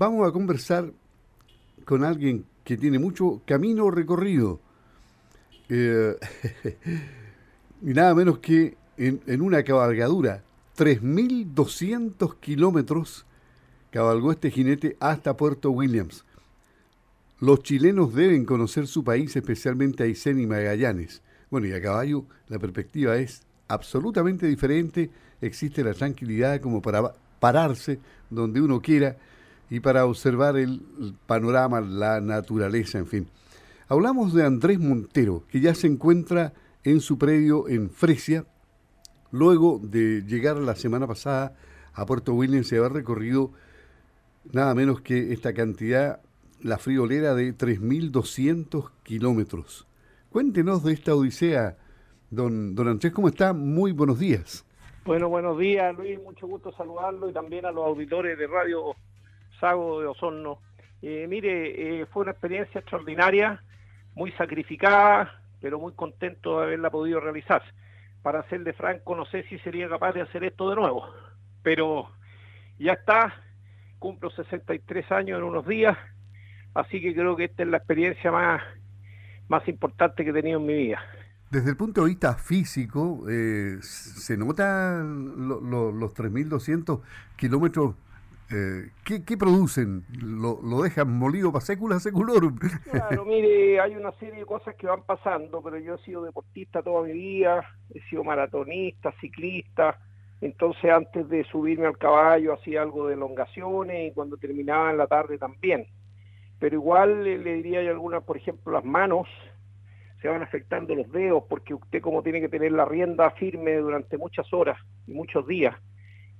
vamos a conversar con alguien que tiene mucho camino recorrido. Eh, y nada menos que en, una cabalgadura, 3.200 kilómetros cabalgó este jinete hasta Puerto Williams. Los chilenos deben conocer su país, especialmente Aysén y Magallanes. Bueno, y a caballo la perspectiva es absolutamente diferente. Existe la tranquilidad como para pararse donde uno quiera y para observar el, panorama, la naturaleza, en fin. Hablamos de Andrés Montero, que ya se encuentra en su predio en Fresia, luego de llegar la semana pasada a Puerto Williams y haber recorrido nada menos que esta cantidad, la friolera de 3.200 kilómetros. Cuéntenos de esta odisea, don, don Andrés, ¿cómo está? Muy buenos días. Bueno, buenos días, Luis, mucho gusto saludarlo y también a los auditores de Radio Sago de Osorno. Eh, mire, eh, fue una experiencia extraordinaria, muy sacrificada, pero muy contento de haberla podido realizar. Para serle franco, no sé si sería capaz de hacer esto de nuevo, pero ya está, cumplo 63 años en unos días, así que creo que esta es la experiencia más, más importante que he tenido en mi vida. Desde el punto de vista físico, eh, ¿se notan los 3.200 kilómetros? Eh, ¿qué, producen? ¿Lo, dejan molido para sécula seculorum? Claro, mire, hay una serie de cosas que van pasando, pero yo he sido deportista toda mi vida, he sido maratonista, ciclista, entonces antes de subirme al caballo hacía algo de elongaciones y cuando terminaba en la tarde también. Pero igual le, diría yo algunas, por ejemplo, las manos se van afectando los dedos porque usted como tiene que tener la rienda firme durante muchas horas y muchos días,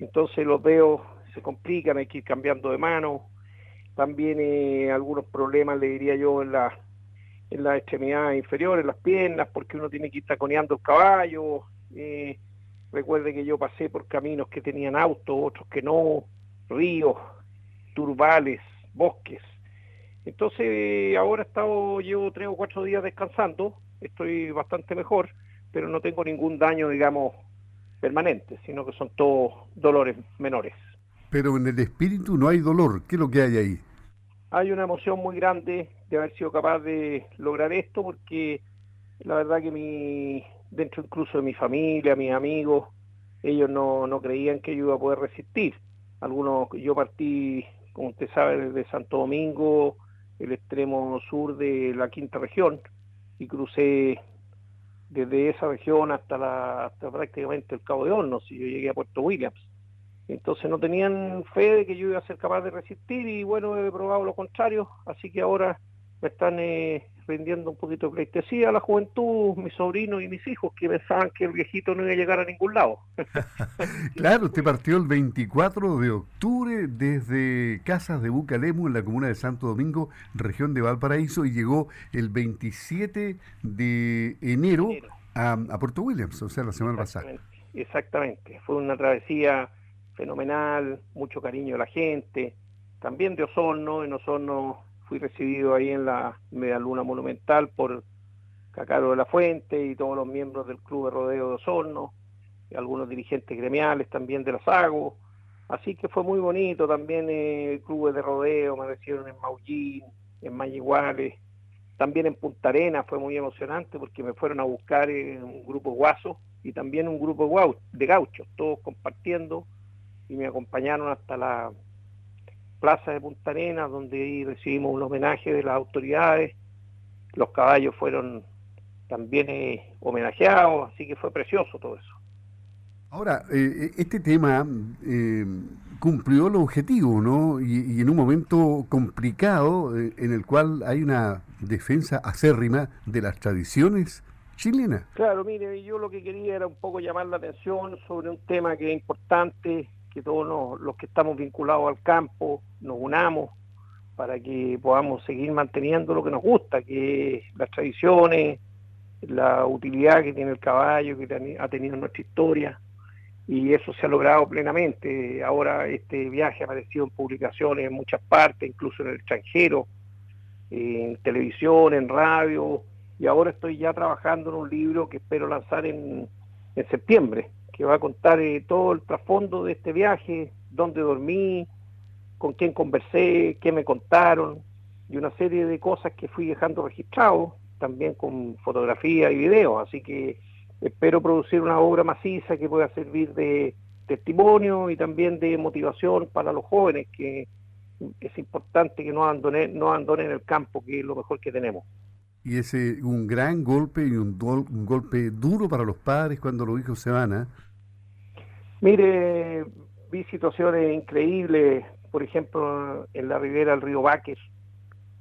entonces los dedos se complican, hay que ir cambiando de mano. También eh, algunos problemas, le diría yo, en la en las extremidades inferiores, en las piernas, porque uno tiene que ir taconeando el caballo. Eh, Recuerde que yo pasé por caminos que tenían autos, otros que no, ríos, turbales, bosques. Entonces ahora he estado, llevo tres o cuatro días descansando, estoy bastante mejor, pero no tengo ningún daño, digamos, permanente, sino que son todos dolores menores. Pero en el espíritu no hay dolor, ¿qué es lo que hay ahí? Hay una emoción muy grande de haber sido capaz de lograr esto, porque la verdad que mi, dentro incluso de mi familia, mis amigos, ellos no, no creían que yo iba a poder resistir. Algunos, yo partí, como usted sabe, desde Santo Domingo, el extremo sur de la quinta región, y crucé desde esa región hasta, la, hasta prácticamente el Cabo de Hornos, y yo llegué a Puerto Williams. Entonces no tenían fe de que yo iba a ser capaz de resistir y bueno, he probado lo contrario, así que ahora me están eh, rindiendo un poquito de pleitesía a la juventud, mis sobrinos y mis hijos, que pensaban que el viejito no iba a llegar a ningún lado. claro, usted partió el 24 de octubre desde Casas de Bucalemu, en la comuna de Santo Domingo, región de Valparaíso, y llegó el 27 de enero, A, Puerto Williams, o sea, la semana pasada. Exactamente, fue una travesía fenomenal, mucho cariño de la gente, también de Osorno, en Osorno fui recibido ahí en la Media Luna Monumental por Cacaro de la Fuente y todos los miembros del Club de Rodeo de Osorno, y algunos dirigentes gremiales también de la SAGO. Así que fue muy bonito también eh, clubes de rodeo, me recibieron en Maullín, en Mayiguales, también en Punta Arenas fue muy emocionante porque me fueron a buscar en un grupo guaso y también un grupo de gauchos, todos compartiendo y me acompañaron hasta la plaza de Punta Arenas, donde recibimos un homenaje de las autoridades. Los caballos fueron también eh, homenajeados, así que fue precioso todo eso. Ahora, eh, este tema eh, cumplió el objetivo, ¿no? Y, en un momento complicado en el cual hay una defensa acérrima de las tradiciones chilenas. Claro, mire, yo lo que quería era un poco llamar la atención sobre un tema que es importante, que todos los que estamos vinculados al campo nos unamos para que podamos seguir manteniendo lo que nos gusta, que las tradiciones, la utilidad que tiene el caballo, que ha tenido nuestra historia, y eso se ha logrado plenamente. Ahora este viaje ha aparecido en publicaciones en muchas partes, incluso en el extranjero, en televisión, en radio, y ahora estoy ya trabajando en un libro que espero lanzar en, en septiembre, que va a contar eh, todo el trasfondo de este viaje, dónde dormí, con quién conversé, qué me contaron y una serie de cosas que fui dejando registrado, también con fotografía y video. Así que espero producir una obra maciza que pueda servir de testimonio y también de motivación para los jóvenes, que es importante que no abandonen, no abandonen el campo, que es lo mejor que tenemos. Y ese un gran golpe y un, golpe duro para los padres cuando los hijos se van. ¿eh? Mire, vi situaciones increíbles, por ejemplo, en la ribera del río Baques,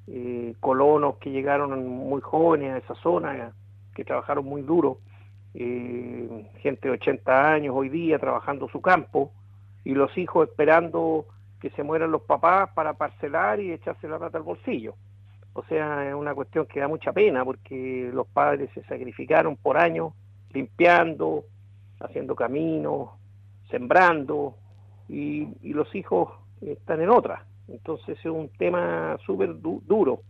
eh, colonos que llegaron muy jóvenes a esa zona, que trabajaron muy duro, eh, gente de 80 años hoy día trabajando su campo, y los hijos esperando que se mueran los papás para parcelar y echarse la rata al bolsillo. O sea, es una cuestión que da mucha pena porque los padres se sacrificaron por años limpiando, haciendo caminos, sembrando y, los hijos están en otra. Entonces es un tema súper duro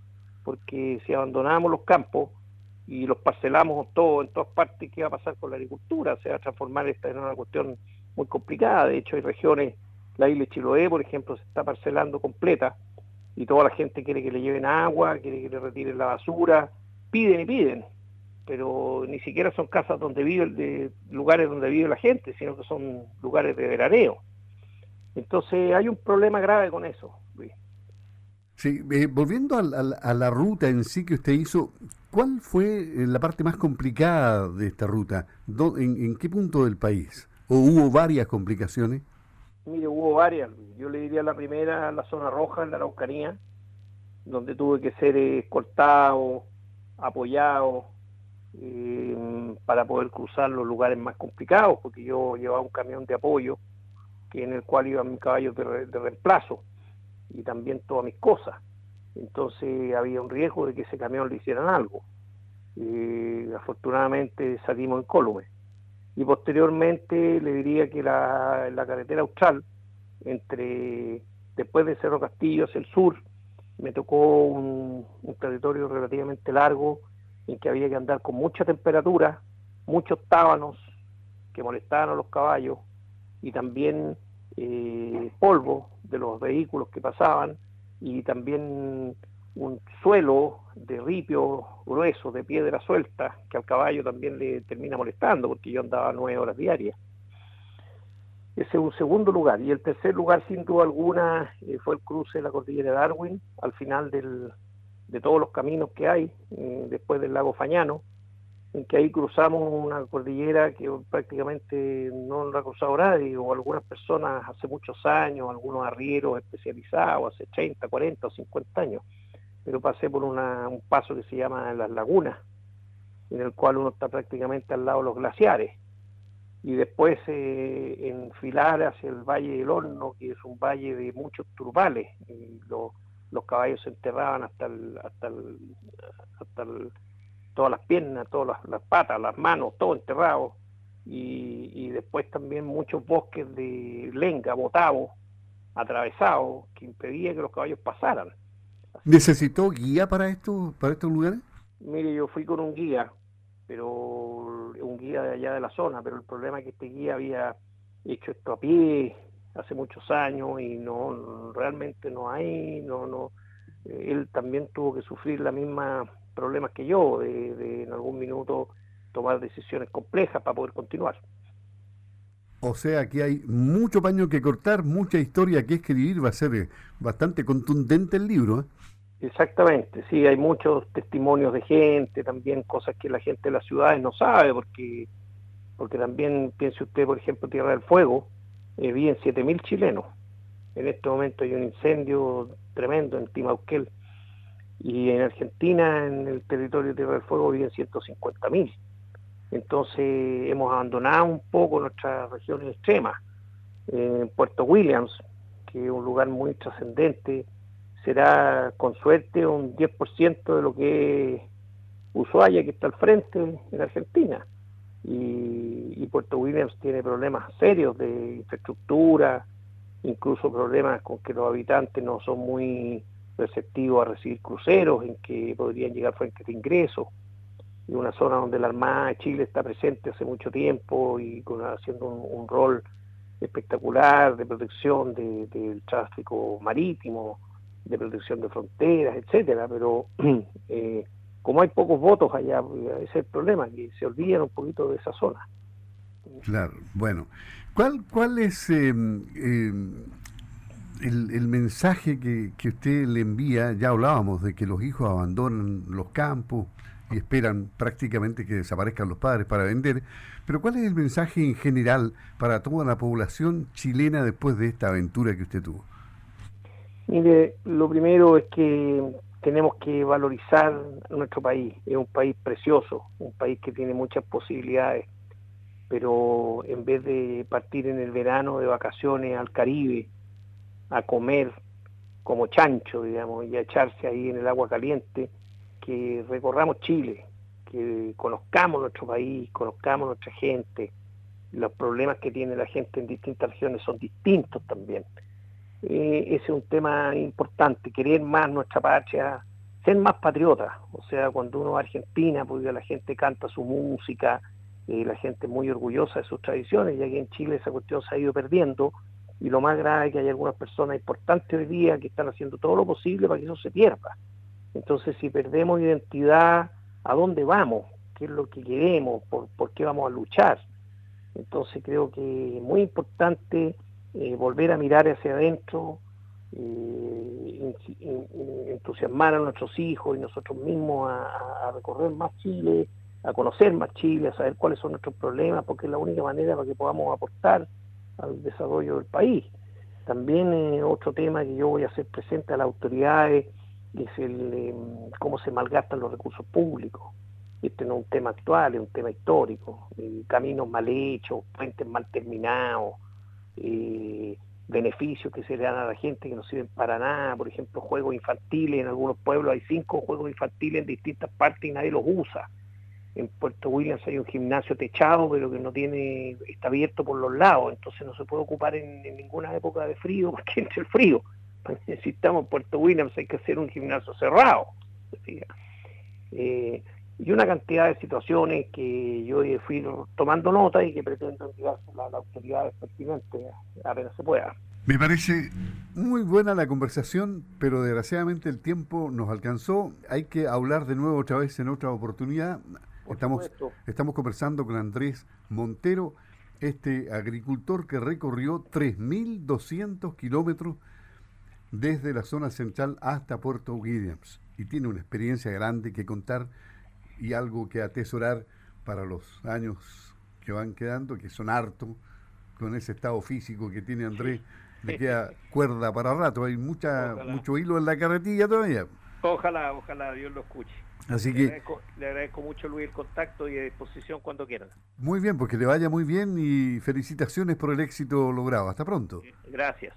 porque si abandonamos los campos y los parcelamos todos en todas partes, ¿qué va a pasar con la agricultura? Se va a transformar esta en una cuestión muy complicada. De hecho, hay regiones, la isla de Chiloé, por ejemplo, se está parcelando completa y toda la gente quiere que le lleven agua, quiere que le retiren la basura, piden y piden, pero ni siquiera son casas donde vive, de lugares donde vive la gente, sino que son lugares de veraneo. Entonces hay un problema grave con eso, Luis. Sí, eh, volviendo a, la ruta en sí que usted hizo, ¿cuál fue eh, la parte más complicada de esta ruta? en, qué punto del país? ¿O hubo varias complicaciones? Mire, hubo varias. Yo le diría la primera, la zona roja, en la Araucanía, donde tuve que ser escoltado, apoyado, eh, para poder cruzar los lugares más complicados, porque yo llevaba un camión de apoyo, que en el cual iban mis caballos de, reemplazo y también todas mis cosas. Entonces había un riesgo de que ese camión le hicieran algo. y afortunadamente salimos en Colume y posteriormente le diría que la carretera austral, entre después de Cerro Castillo hacia el sur, me tocó un, territorio relativamente largo en que había que andar con mucha temperatura, muchos tábanos que molestaban a los caballos y también eh, polvo de los vehículos que pasaban y también un suelo de ripio grueso, de piedra suelta, que al caballo también le termina molestando, porque yo andaba nueve horas diarias. Ese es un segundo lugar. Y el tercer lugar, sin duda alguna, eh, fue el cruce de la cordillera de Darwin, al final del, de todos los caminos que hay, eh, después del lago Fañano, en que ahí cruzamos una cordillera que prácticamente no la ha cruzado nadie, o algunas personas hace muchos años, algunos arrieros especializados, hace 30, 40 o 50 años pero pasé por un paso que se llama Las Lagunas, en el cual uno está prácticamente al lado de los glaciares, y después eh, enfilar hacia el Valle del Horno, que es un valle de muchos turbales, y los caballos se enterraban hasta hasta hasta todas las piernas, todas las, patas, las manos, todo enterrado, y, y después también muchos bosques de lenga, botavo, atravesados, que impedían que los caballos pasaran. ¿Necesitó guía para, esto, para estos lugares? Mire, yo fui con un guía, pero un guía de allá de la zona, pero el problema es que este guía había hecho esto a pie hace muchos años y no realmente no hay, no, no, él también tuvo que sufrir la misma problemas que yo, de, de en algún minuto tomar decisiones complejas para poder continuar. O sea que hay mucho paño que cortar, mucha historia que escribir, va a ser eh, bastante contundente el libro. ¿eh? Exactamente, sí, hay muchos testimonios de gente, también cosas que la gente de las ciudades no sabe, porque porque también piense usted, por ejemplo, Tierra del Fuego, eh, viven 7.000 chilenos. En este momento hay un incendio tremendo en Timauquel. Y en Argentina, en el territorio de Tierra del Fuego, viven 150.000. Entonces hemos abandonado un poco nuestras regiones extremas. En Puerto Williams, que es un lugar muy trascendente, será con suerte un 10% de lo que es Ushuaia, que está al frente en Argentina. Y, y, Puerto Williams tiene problemas serios de infraestructura, incluso problemas con que los habitantes no son muy receptivos a recibir cruceros, en que podrían llegar fuentes de ingresos. Y una zona donde la Armada de Chile está presente hace mucho tiempo y con, haciendo un, rol espectacular de protección del tráfico marítimo, de protección de fronteras, etcétera, pero eh, como hay pocos votos allá, ese es el problema, que se olvidan un poquito de esa zona. Claro, bueno. ¿Cuál, cuál es em, em, el, mensaje que, que, usted le envía? Ya hablábamos de que los hijos abandonan los campos y esperan prácticamente que desaparezcan los padres para vender, pero ¿cuál es el mensaje en general para toda la población chilena después de esta aventura que usted tuvo? Mire, lo primero es que tenemos que valorizar nuestro país. Es un país precioso, un país que tiene muchas posibilidades, pero en vez de partir en el verano de vacaciones al Caribe, a comer como chancho, digamos, y a echarse ahí en el agua caliente, que recorramos Chile, que conozcamos nuestro país, conozcamos nuestra gente, los problemas que tiene la gente en distintas regiones son distintos también eh, ese es un tema importante, querer más nuestra patria, ser más patriota, o sea, cuando uno va a Argentina, porque la gente canta su música, eh, la gente es muy orgullosa de sus tradiciones, y aquí en Chile esa cuestión se ha ido perdiendo, y lo más grave es que hay algunas personas importantes hoy día que están haciendo todo lo posible para que eso se pierda. Entonces, si perdemos identidad, ¿a dónde vamos? ¿Qué es lo que queremos? ¿Por, por qué vamos a luchar? Entonces, creo que es muy importante eh, volver a mirar hacia adentro, eh, entusiasmar a nuestros hijos y nosotros mismos a, recorrer más Chile, a conocer más Chile, a saber cuáles son nuestros problemas, porque es la única manera para que podamos aportar al desarrollo del país. También eh, otro tema que yo voy a hacer presente a las autoridades es el cómo se malgastan los recursos públicos. Este no es un tema actual, es un tema histórico. caminos mal hechos, puentes mal terminados, eh, beneficios que se le dan a la gente que no sirven para nada, por ejemplo, juegos infantiles, en algunos pueblos hay cinco juegos infantiles en distintas partes y nadie los usa. En Puerto Williams hay un gimnasio techado, pero que no tiene, está abierto por los lados, entonces no se puede ocupar en, ninguna época de frío porque entre el frío. Necesitamos Puerto Williams hay que hacer un gimnasio cerrado. Y una cantidad de situaciones que yo fui tomando nota y que pretendo enviar a las autoridades pertinentes apenas se pueda. Me parece muy buena la conversación, pero desgraciadamente el tiempo nos alcanzó. Hay que hablar de nuevo otra vez en otra oportunidad. estamos, estamos conversando con Andrés Montero, este agricultor que recorrió 3.200 kilómetros desde la zona central hasta Puerto Williams y tiene una experiencia grande que contar y algo que atesorar para los años que van quedando, que son hartos, con ese estado físico que tiene Andrés, le queda cuerda para rato, hay mucha mucho hilo en la carretilla todavía. Ojalá, ojalá, Dios lo escuche. Así que le agradezco, mucho Luis el contacto y a disposición cuando quieran. Muy bien, porque le vaya muy bien y felicitaciones por el éxito logrado. Hasta pronto. Gracias.